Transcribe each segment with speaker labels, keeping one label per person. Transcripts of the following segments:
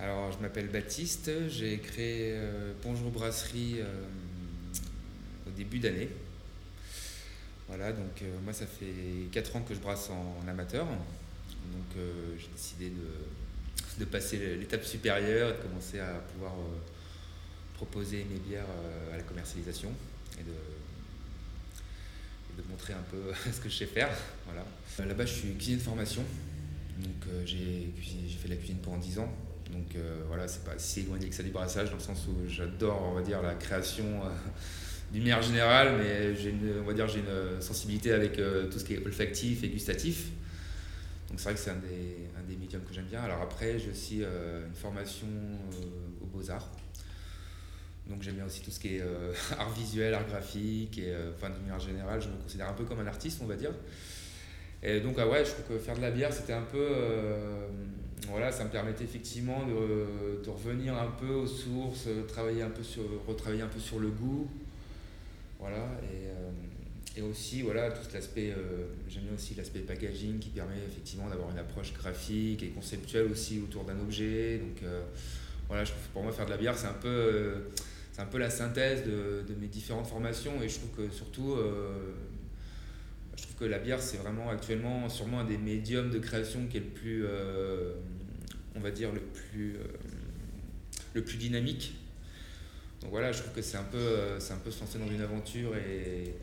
Speaker 1: Alors, je m'appelle Baptiste, j'ai créé euh, Brasserie euh, au début d'année. Voilà, donc euh, moi ça fait 4 ans que je brasse en, amateur. Donc j'ai décidé de, passer l'étape supérieure et de commencer à pouvoir proposer mes bières à la commercialisation et de, de montrer un peu ce que je sais faire. Voilà. Là-bas je suis cuisinier de formation. Donc j'ai fait de la cuisine pendant 10 ans. Donc euh, voilà, c'est pas si éloigné que ça du brassage, dans le sens où j'adore, on va dire, la création euh, d'une manière générale, mais j'ai on va dire, j'ai une sensibilité avec euh, tout ce qui est olfactif et gustatif. Donc c'est vrai que c'est un des, un des médiums que j'aime bien. Alors après, j'ai aussi une formation aux beaux-arts. Donc j'aime bien aussi tout ce qui est art visuel, art graphique, et enfin de manière générale, je me considère un peu comme un artiste, on va dire. Et donc ah ouais, je trouve que faire de la bière, c'était un peu voilà, ça me permettait effectivement de, revenir un peu aux sources, travailler un peu sur, retravailler un peu sur le goût. Voilà, et, euh, aussi, voilà, tout l'aspect, euh, j'aime bien aussi l'aspect packaging qui permet effectivement d'avoir une approche graphique et conceptuelle aussi autour d'un objet. Donc euh, voilà, je pour moi, faire de la bière, c'est un peu, c'est un peu la synthèse de, de, mes différentes formations et je trouve que surtout, je trouve que la bière, c'est vraiment actuellement sûrement un des médiums de création qui est le plus on va dire, le plus, euh, le plus dynamique. Donc voilà, je trouve que c'est un, peu, euh, un peu se lancer dans une aventure et,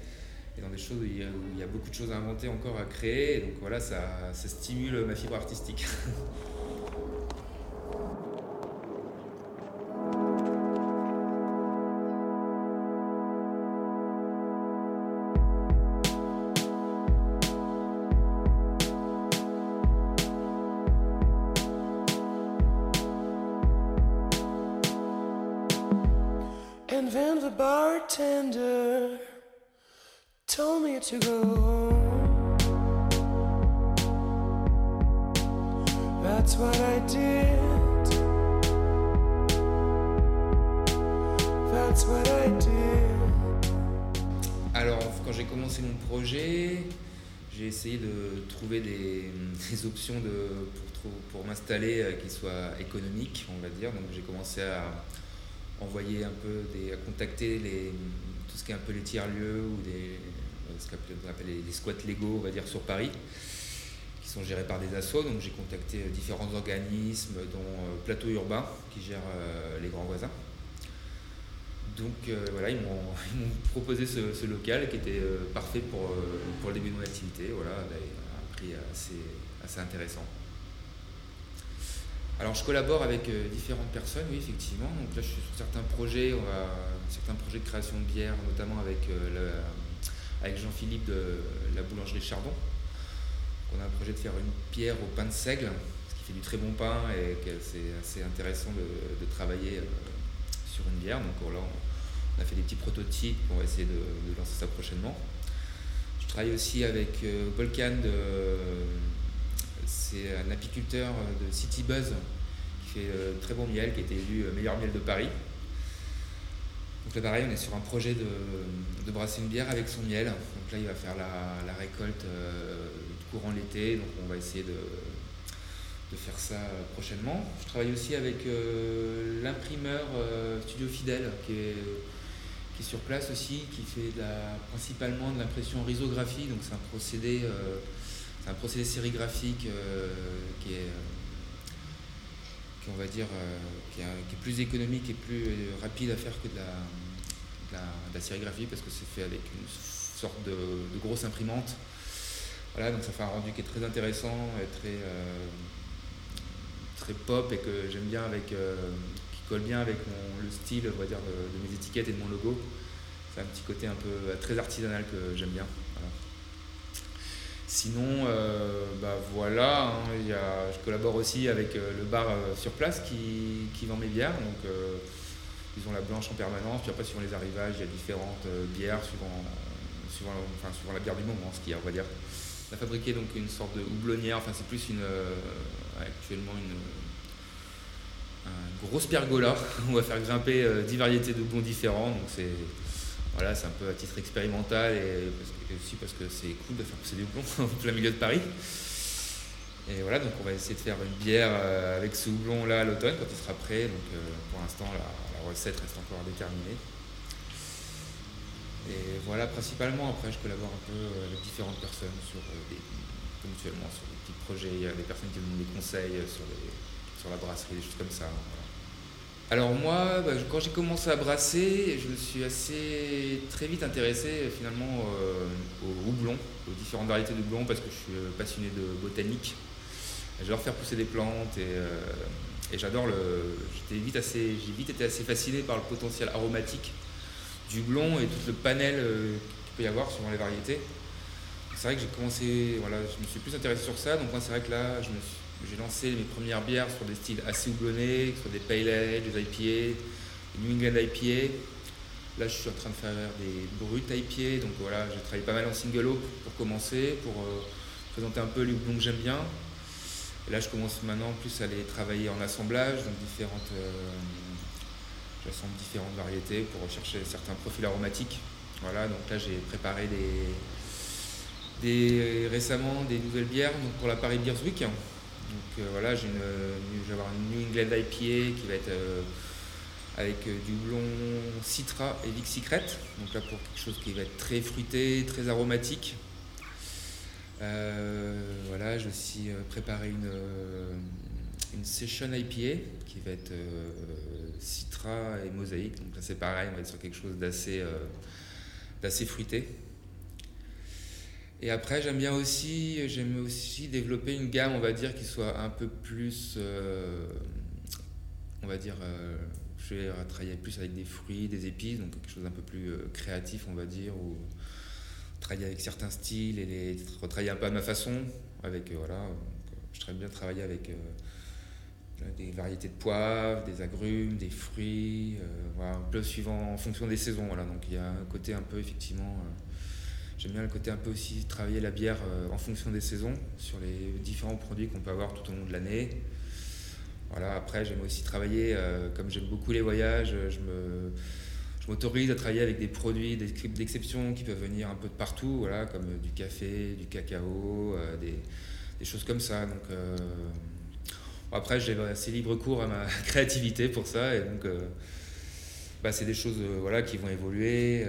Speaker 1: dans des choses où il, y a, beaucoup de choses à inventer encore, à créer. donc voilà, ça, ça stimule ma fibre artistique. bartender told me to go home. That's what I did. That's what I did. Alors, quand j'ai commencé mon projet, j'ai essayé de trouver des, des options de, pour, pour m'installer euh, qui soient économiques, on va dire. Donc, j'ai commencé à envoyer un peu des, à contacter tout ce qui est un peu les tiers-lieux ou des, ce qu'on appelle les, squats légaux, on va dire, sur Paris, qui sont gérés par des assos. Donc j'ai contacté différents organismes, dont euh, Plateau Urbain, qui gère euh, les grands voisins. Donc euh, voilà, ils m'ont proposé ce, local qui était parfait pour, pour le début de mon activité. Voilà, un prix assez, assez intéressant. Alors je collabore avec euh, différentes personnes, oui effectivement. Donc là je suis sur certains projets, certains projets de création de bière, notamment avec, euh, avec Jean-Philippe de la boulangerie Chardon. On a un projet de faire une pierre au pain de seigle, ce qui fait du très bon pain et c'est assez intéressant de, travailler euh, sur une bière. Donc là on, a fait des petits prototypes, on va essayer de, lancer ça prochainement. Je travaille aussi avec Volcan de c'est un apiculteur de City Buzz qui fait euh, très bon miel, qui a été élu euh, meilleur miel de Paris. Donc là pareil, on est sur un projet de, brasser une bière avec son miel. Donc là il va faire la, récolte euh, courant l'été, donc on va essayer de, faire ça prochainement. Je travaille aussi avec l'imprimeur Studio Fidèle qui est, sur place aussi, qui fait principalement de l'impression risographie, donc c'est un procédé un procédé sérigraphique euh, qui est euh, plus économique et plus rapide à faire que de la, sérigraphie parce que c'est fait avec une sorte de, grosse imprimante. Voilà, donc ça fait un rendu qui est très intéressant et très, euh, pop et que j'aime bien avec, qui colle bien avec le style, dire, de, mes étiquettes et de mon logo. C'est un petit côté un peu très artisanal que j'aime bien. Sinon, euh, bah voilà, hein, je collabore aussi avec euh, le bar euh, sur place qui, vend mes bières. Donc, ils ont la blanche en permanence. Puis après, suivant les arrivages, il y a différentes bières suivant, la bière du moment, ce qui on va dire. On a fabriqué donc une sorte de houblonnière. Enfin, c'est plus une, actuellement une, grosse pergola. On va faire grimper 10 variétés de bons différents. Voilà, c'est un peu à titre expérimental et, aussi parce que c'est cool de faire pousser du plomb au plein milieu de Paris. Et voilà, donc on va essayer de faire une bière avec ce houblon là à l'automne quand il sera prêt. Donc pour l'instant, la, recette reste encore à déterminer. Et voilà, principalement, après, je collabore un peu avec différentes personnes sur des, ponctuellement sur des petits projets. Des personnes qui me donnent des conseils sur, sur la brasserie, des choses comme ça. Alors moi, bah, quand j'ai commencé à brasser, je me suis assez très vite intéressé finalement euh, au aux différentes variétés de houblon parce que je suis euh, passionné de botanique. J'adore faire pousser des plantes et, euh, j'adore le. Assez, j'ai vite été assez fasciné par le potentiel aromatique du houblon et tout le panel qu'il peut y avoir selon les variétés. C'est vrai que j'ai commencé, voilà, je me suis plus intéressé sur ça. Donc moi, c'est vrai que là, je me suis j'ai lancé mes premières bières sur des styles assez houblonnés, sur des Pale Ale, des IPA, des New England IPA. Là, je suis en train de faire des brutes IPA, donc voilà, j'ai travaillé pas mal en single hop pour commencer, pour euh, présenter un peu les houblons que j'aime bien. Et là, je commence maintenant plus à aller travailler en assemblage, donc différentes, euh, j'assemble différentes variétés pour rechercher certains profils aromatiques. Voilà, donc là, j'ai préparé des, des, récemment des nouvelles bières pour la Paris Beers Week. Donc euh, voilà, j'ai vais avoir une New England IPA qui va être euh, avec euh, du houblon Citra et Vic Secret. Donc là pour quelque chose qui va être très fruité, très aromatique. voilà, j'ai aussi préparé une, une Session IPA qui va être Citra et Mosaïque. Donc là c'est pareil, on va être sur quelque chose d'assez fruité. Et après, j'aime bien aussi, j'aime aussi développer une gamme, on va dire, qui soit un peu plus, euh, on va dire, euh, je vais travailler plus avec des fruits, des épices, donc quelque chose d'un peu plus euh, créatif, on va dire, ou travailler avec certains styles et les retravailler un peu à ma façon. Avec voilà, je très bien travailler avec des variétés de poivre, des agrumes, des fruits, voilà, un peu suivant en fonction des saisons. Voilà, donc il y a un côté un peu effectivement J'aime bien le côté un peu aussi travailler la bière euh, en fonction des saisons, sur les différents produits qu'on peut avoir tout au long de l'année. Voilà, après, j'aime aussi travailler, euh, comme j'aime beaucoup les voyages, je me, je m'autorise à travailler avec des produits d'exception qui peuvent venir un peu de partout, voilà, comme du café, du cacao, euh, des, des, choses comme ça. Donc, après, j'ai assez libre cours à ma créativité pour ça, et donc, bah, c'est des choses voilà, qui vont évoluer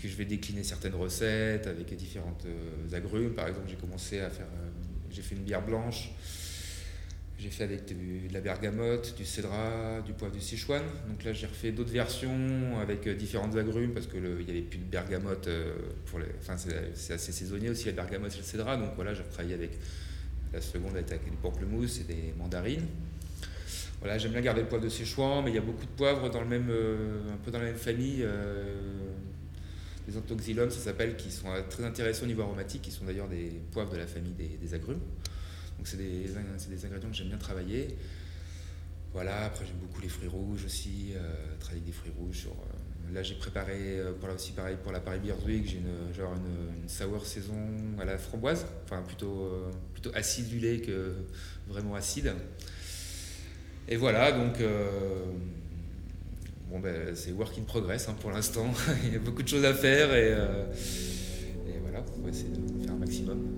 Speaker 1: que je vais décliner certaines recettes avec différentes euh, agrumes. Par exemple, j'ai commencé à faire, euh, j'ai fait une bière blanche. J'ai fait avec de la bergamote, du cédra, du poivre du Sichuan. Donc là, j'ai refait d'autres versions avec euh, différentes agrumes parce qu'il n'y avait plus de bergamote. Pour enfin, c'est assez saisonnier aussi, la bergamote et le cédra. Donc voilà, j'ai travaillé avec la seconde avec des pamplemousses et des mandarines. Voilà, j'aime bien garder le poivre de Sichuan, mais il y a beaucoup de poivres dans le même, un peu dans la même famille les antoxylomes, ça s'appelle, qui sont très intéressants au niveau aromatique, qui sont d'ailleurs des poivres de la famille des, agrumes. Donc c'est des, des, ingrédients que j'aime bien travailler. Voilà, après j'aime beaucoup les fruits rouges aussi, euh, travailler des fruits rouges. Euh, là j'ai préparé, euh, pour là aussi pareil pour la Paris Beer Week, j'ai une, une, une, sour saison à la framboise, enfin plutôt, euh, plutôt acidulée que vraiment acide. Et voilà, donc bon, ben, c'est work in progress hein, pour l'instant. Il y a beaucoup de choses à faire et, euh, et voilà, on va essayer de faire un maximum.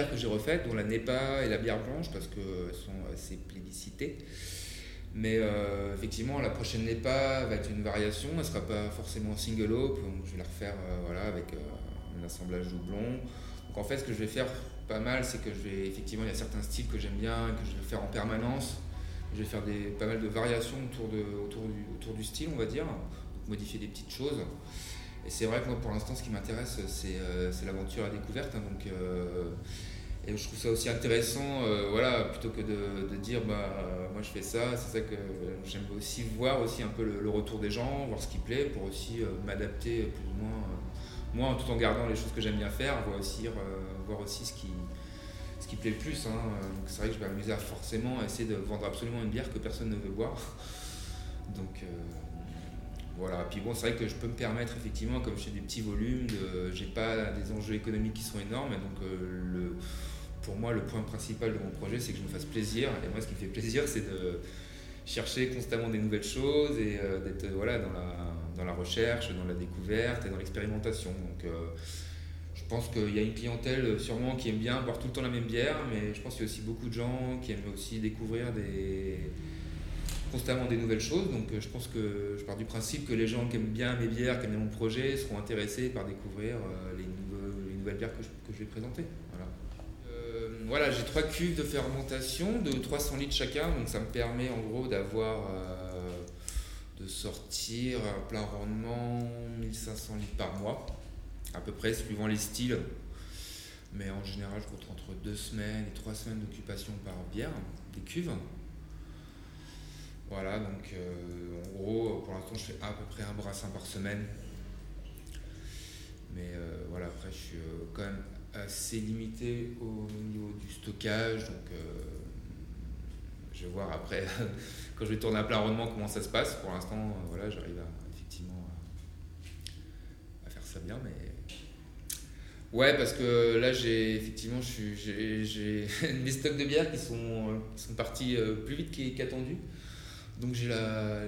Speaker 1: Que j'ai refaites, dont la NEPA et la bière blanche, parce qu'elles sont assez plébiscitées. Mais euh, effectivement, la prochaine NEPA va être une variation, elle ne sera pas forcément single hop, donc je vais la refaire euh, voilà, avec euh, un assemblage doublon. Donc en fait, ce que je vais faire pas mal, c'est que je vais, effectivement, il y a certains styles que j'aime bien, que je vais faire en permanence. Je vais faire des, pas mal de variations autour, de, autour, du, autour du style, on va dire, modifier des petites choses. Et c'est vrai que moi, pour l'instant, ce qui m'intéresse, c'est euh, l'aventure à découverte. Hein, donc, euh, et je trouve ça aussi intéressant, euh, voilà, plutôt que de, dire, bah, moi je fais ça, c'est ça que j'aime aussi voir aussi un peu le, retour des gens, voir ce qui plaît, pour aussi m'adapter plus ou moins, moi, tout en gardant les choses que j'aime bien faire, voir aussi, voir aussi ce qui, ce qui plaît le plus. Hein. C'est vrai que je vais m'amuser à forcément essayer de vendre absolument une bière que personne ne veut boire. Donc voilà. Puis bon, c'est vrai que je peux me permettre effectivement, comme je fais des petits volumes, de, j'ai pas des enjeux économiques qui sont énormes. Donc le, pour moi, le point principal de mon projet, c'est que je me fasse plaisir. Et moi, ce qui me fait plaisir, c'est de chercher constamment des nouvelles choses et d'être voilà, dans la recherche, dans la découverte et dans l'expérimentation. Donc, euh, je pense qu'il y a une clientèle euh, sûrement qui aime bien boire tout le temps la même bière, mais je pense qu'il y a aussi beaucoup de gens qui aiment aussi découvrir des constamment des nouvelles choses. Donc euh, je pense que je pars du principe que les gens qui aiment bien mes bières, qui aiment mon projet, seront intéressés par découvrir les, les nouvelles bières que je, que je vais présenter. Voilà, voilà j'ai trois cuves de fermentation de 300 litres chacun, donc ça me permet en gros d'avoir de sortir à plein rendement 1500 litres par mois, à peu près, suivant les styles. Mais en général, je compte entre deux semaines et trois semaines d'occupation par bière, des cuves. Voilà, donc euh, en gros, pour l'instant, je fais à peu près un brassin par semaine. Mais euh, voilà, après, je suis euh, quand même assez limité au niveau du stockage. Donc, je vais voir après quand je vais tourner à plein rendement comment ça se passe. Pour l'instant, voilà, j'arrive à, effectivement à, faire ça bien, mais ouais, parce que là, j'ai effectivement, j'ai mes stocks de bière qui sont, sont partis plus vite qu'attendu. Donc j'ai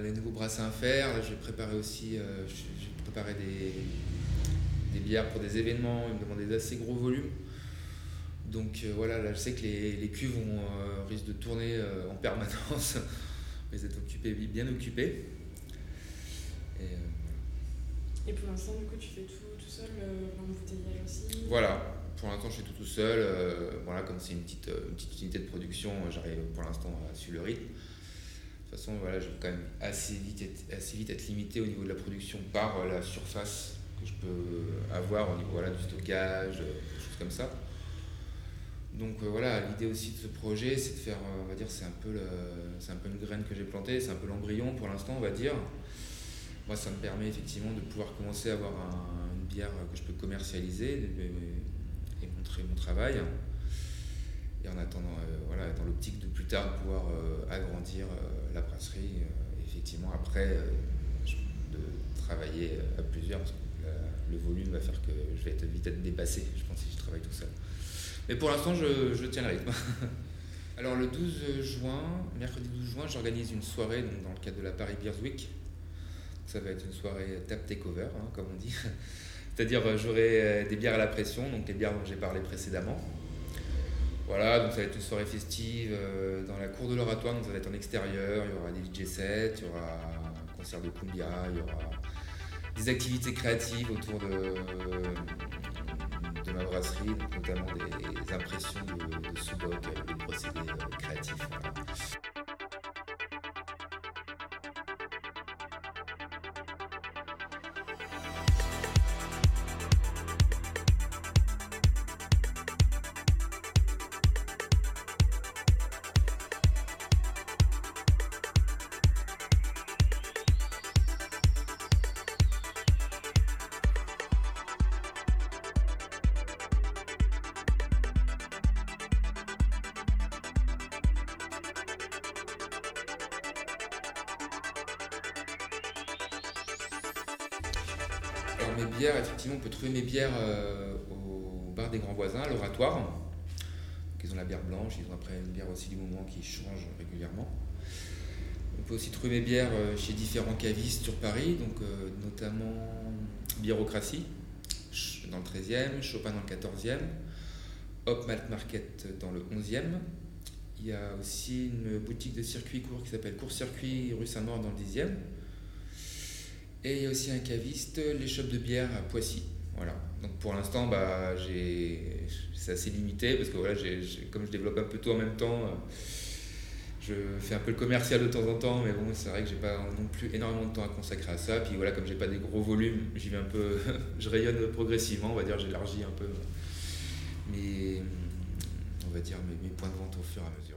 Speaker 1: les nouveaux brassins à faire. Vais préparer aussi, euh, j'ai préparé des, des bières pour des événements. Ils me demandent des assez gros volumes. Donc voilà, là je sais que les, les cuves on, risquent de tourner en permanence vous êtes bien occupé.
Speaker 2: Et, euh, et, pour l'instant, du coup, tu fais tout tout seul, l'embouteillage aussi?
Speaker 1: Voilà, pour l'instant, je fais tout tout seul. Euh, voilà, comme c'est une petite, euh, une petite unité de production, j'arrive pour l'instant à suivre le rythme. De toute façon, voilà, je vais quand même assez vite, être, assez vite être limité au niveau de la production par la surface que je peux avoir au niveau voilà, du stockage, des choses comme ça. Donc euh, voilà, l'idée aussi de ce projet, c'est de faire, euh, on va dire, c'est un, peu c'est un peu une graine que j'ai plantée, c'est un peu l'embryon pour l'instant, on va dire. Moi, ça me permet effectivement de pouvoir commencer à avoir une bière que je peux commercialiser et, montrer mon travail. Et en attendant, euh, voilà, dans l'optique de plus tard pouvoir agrandir la brasserie, effectivement, après, de travailler à plusieurs, parce que le volume va faire que je vais être vite être dépassé, je pense, si je travaille tout seul. Mais pour l'instant, je, tiens le rythme. Alors le 12 juin, mercredi 12 juin, j'organise une soirée donc, dans le cadre de la Paris Beers Week. Ça va être une soirée tap takeover, hein, comme on dit. C'est-à-dire euh, j'aurai euh, des bières à la pression, donc les bières dont j'ai parlé précédemment. Voilà, donc ça va être une soirée festive euh, dans la cour de l'oratoire, donc ça va être en extérieur, il y aura des DJ sets, il y aura un concert de cumbia, il y aura des activités créatives autour de, ma brasserie, notamment des impressions de, de sous-boc, des procédés euh, créatifs. Effectivement, on peut trouver mes bières euh, au bar des grands voisins, l'oratoire. Ils ont la bière blanche, ils ont après une bière aussi du moment qui change régulièrement. On peut aussi trouver mes bières euh, chez différents cavistes sur Paris, donc euh, notamment Biérocratie dans le 13e, Chopin dans le 14e, Hop Malt Market dans le 11e. Il y a aussi une boutique de circuit court qui s'appelle Court Circuit rue Saint-Maur dans le 10e. Et il y a aussi un caviste, les shops de bière à Poissy. Voilà. Donc pour l'instant, bah, c'est assez limité parce que voilà, comme je développe un peu tout en même temps, euh, je fais un peu le commercial de temps en temps, mais bon, c'est vrai que j'ai pas non plus énormément de temps à consacrer à ça. Puis voilà, comme j'ai pas des gros volumes, j'y vais un peu, je rayonne progressivement, on va dire, j'élargis un peu mes, on va dire mes points de vente au fur et à mesure.